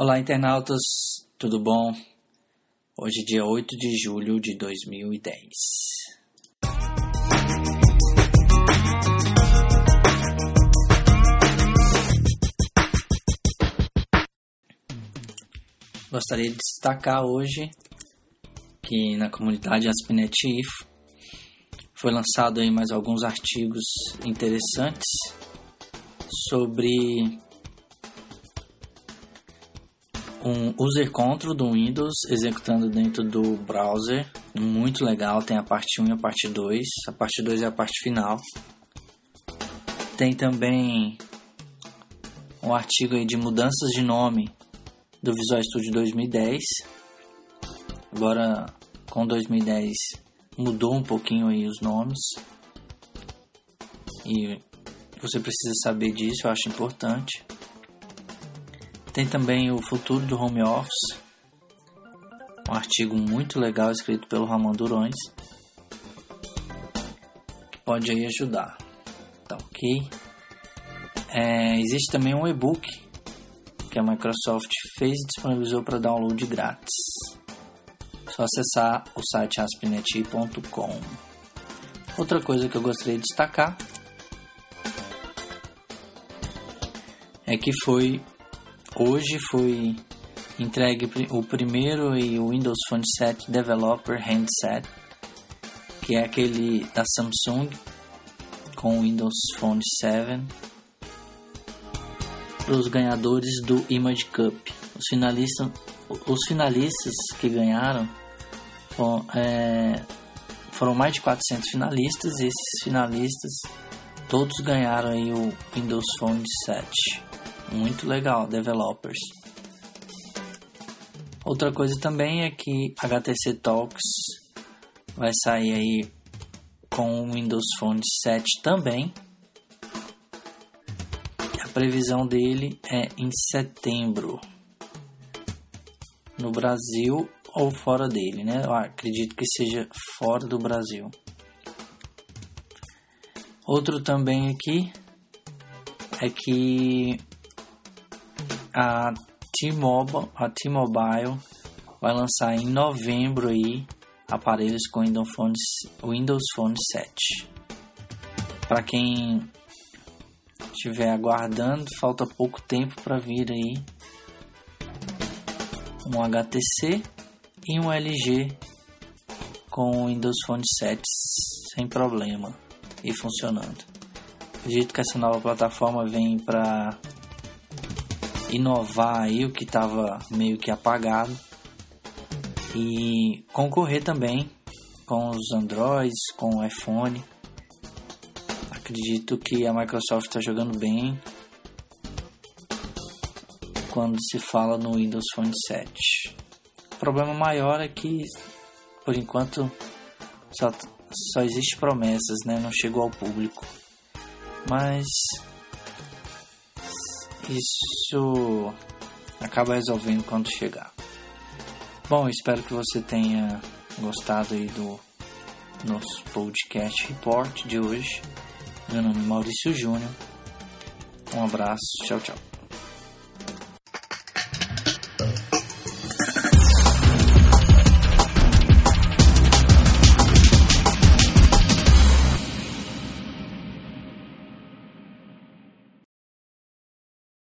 Olá, internautas, tudo bom? Hoje, dia 8 de julho de 2010. Gostaria de destacar hoje que na comunidade Aspinet IF foi lançado aí mais alguns artigos interessantes sobre um user control do Windows executando dentro do browser. Muito legal, tem a parte 1 e a parte 2. A parte 2 é a parte final. Tem também um artigo aí de mudanças de nome do Visual Studio 2010. Agora com 2010 mudou um pouquinho aí os nomes. E você precisa saber disso, eu acho importante. Tem também o futuro do home office, um artigo muito legal escrito pelo Ramon Durões, que pode aí ajudar. Tá ok? É, existe também um e-book que a Microsoft fez e disponibilizou para download grátis. Só acessar o site aspinet.com. Outra coisa que eu gostaria de destacar é que foi Hoje foi entregue o primeiro e o Windows Phone 7 Developer Handset, que é aquele da Samsung com o Windows Phone 7, para os ganhadores do Image Cup. Os finalistas, os finalistas que ganharam foram, é, foram mais de 400 finalistas e esses finalistas todos ganharam aí o Windows Phone 7. Muito legal, developers. Outra coisa também é que HTC Talks vai sair aí com o Windows Phone 7 também. A previsão dele é em setembro. No Brasil ou fora dele, né? Eu acredito que seja fora do Brasil. Outro também aqui é que a T-Mobile, a T-Mobile vai lançar em novembro aí aparelhos com Windows Phone, Windows Phone 7. Para quem estiver aguardando, falta pouco tempo para vir aí um HTC e um LG com Windows Phone 7 sem problema e funcionando. Acredito que essa nova plataforma vem para inovar aí o que estava meio que apagado e concorrer também com os Androids, com o iPhone. Acredito que a Microsoft está jogando bem quando se fala no Windows Phone 7. O problema maior é que, por enquanto, só, só existe promessas, né? Não chegou ao público. Mas isso acaba resolvendo quando chegar. Bom, espero que você tenha gostado aí do nosso podcast report de hoje. Meu nome é Maurício Júnior. Um abraço, tchau, tchau.